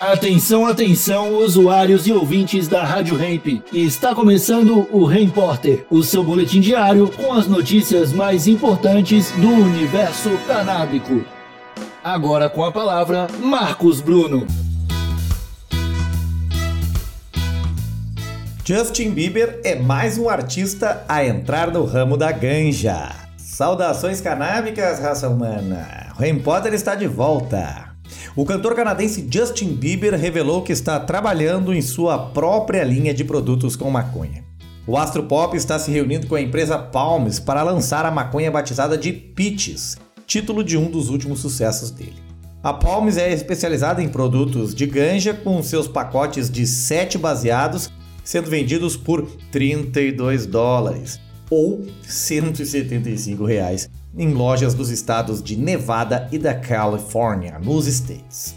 Atenção, atenção, usuários e ouvintes da Rádio Hemp. Está começando o Repórter, o seu boletim diário com as notícias mais importantes do universo canábico. Agora com a palavra, Marcos Bruno. Justin Bieber é mais um artista a entrar no ramo da ganja. Saudações canábicas, raça humana. O Harry Potter está de volta. O cantor canadense Justin Bieber revelou que está trabalhando em sua própria linha de produtos com maconha. O astro pop está se reunindo com a empresa Palms para lançar a maconha batizada de Peaches, título de um dos últimos sucessos dele. A Palms é especializada em produtos de ganja com seus pacotes de 7 baseados sendo vendidos por 32 dólares ou 175 reais em lojas dos estados de Nevada e da Califórnia, nos States.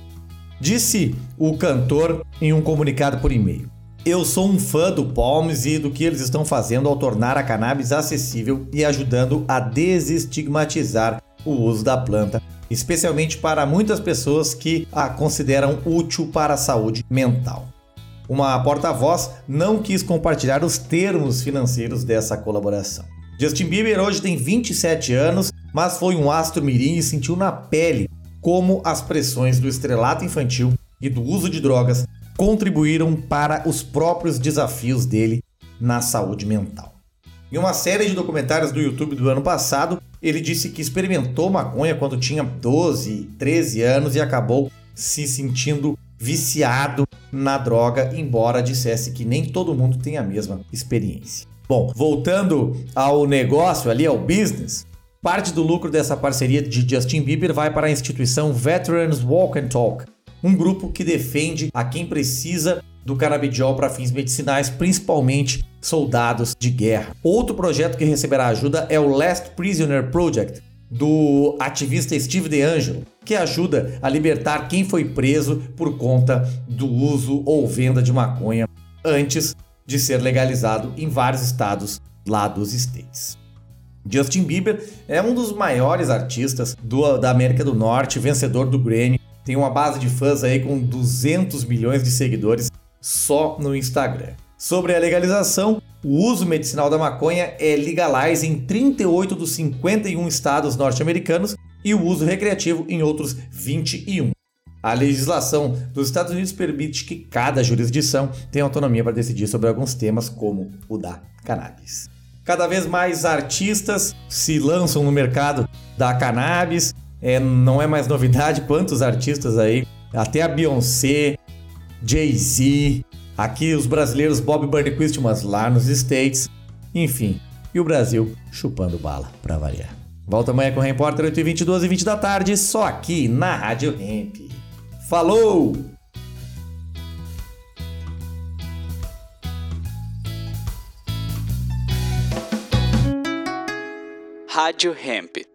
Disse o cantor em um comunicado por e-mail. Eu sou um fã do Palms e do que eles estão fazendo ao tornar a cannabis acessível e ajudando a desestigmatizar o uso da planta, especialmente para muitas pessoas que a consideram útil para a saúde mental. Uma porta-voz não quis compartilhar os termos financeiros dessa colaboração. Justin Bieber hoje tem 27 anos, mas foi um astro mirim e sentiu na pele como as pressões do estrelato infantil e do uso de drogas contribuíram para os próprios desafios dele na saúde mental. Em uma série de documentários do YouTube do ano passado, ele disse que experimentou maconha quando tinha 12, 13 anos e acabou se sentindo viciado na droga, embora dissesse que nem todo mundo tem a mesma experiência. Bom, voltando ao negócio ali, ao business, parte do lucro dessa parceria de Justin Bieber vai para a instituição Veterans Walk and Talk, um grupo que defende a quem precisa do canabidiol para fins medicinais, principalmente soldados de guerra. Outro projeto que receberá ajuda é o Last Prisoner Project, do ativista Steve DeAngelo, que ajuda a libertar quem foi preso por conta do uso ou venda de maconha antes de ser legalizado em vários estados lá dos States. Justin Bieber é um dos maiores artistas do, da América do Norte, vencedor do Grammy, tem uma base de fãs aí com 200 milhões de seguidores só no Instagram. Sobre a legalização, o uso medicinal da maconha é legalizado em 38 dos 51 estados norte-americanos e o uso recreativo em outros 21. A legislação dos Estados Unidos permite que cada jurisdição tenha autonomia para decidir sobre alguns temas, como o da cannabis. Cada vez mais artistas se lançam no mercado da cannabis. É, não é mais novidade quantos artistas aí, até a Beyoncé, Jay-Z, aqui os brasileiros Bob Burnquist, mas lá nos States, enfim, e o Brasil chupando bala para variar. Volta amanhã com o Repórter 8h20, 12h20 da tarde, só aqui na Rádio Hemp. Falou! Rádio Hemp.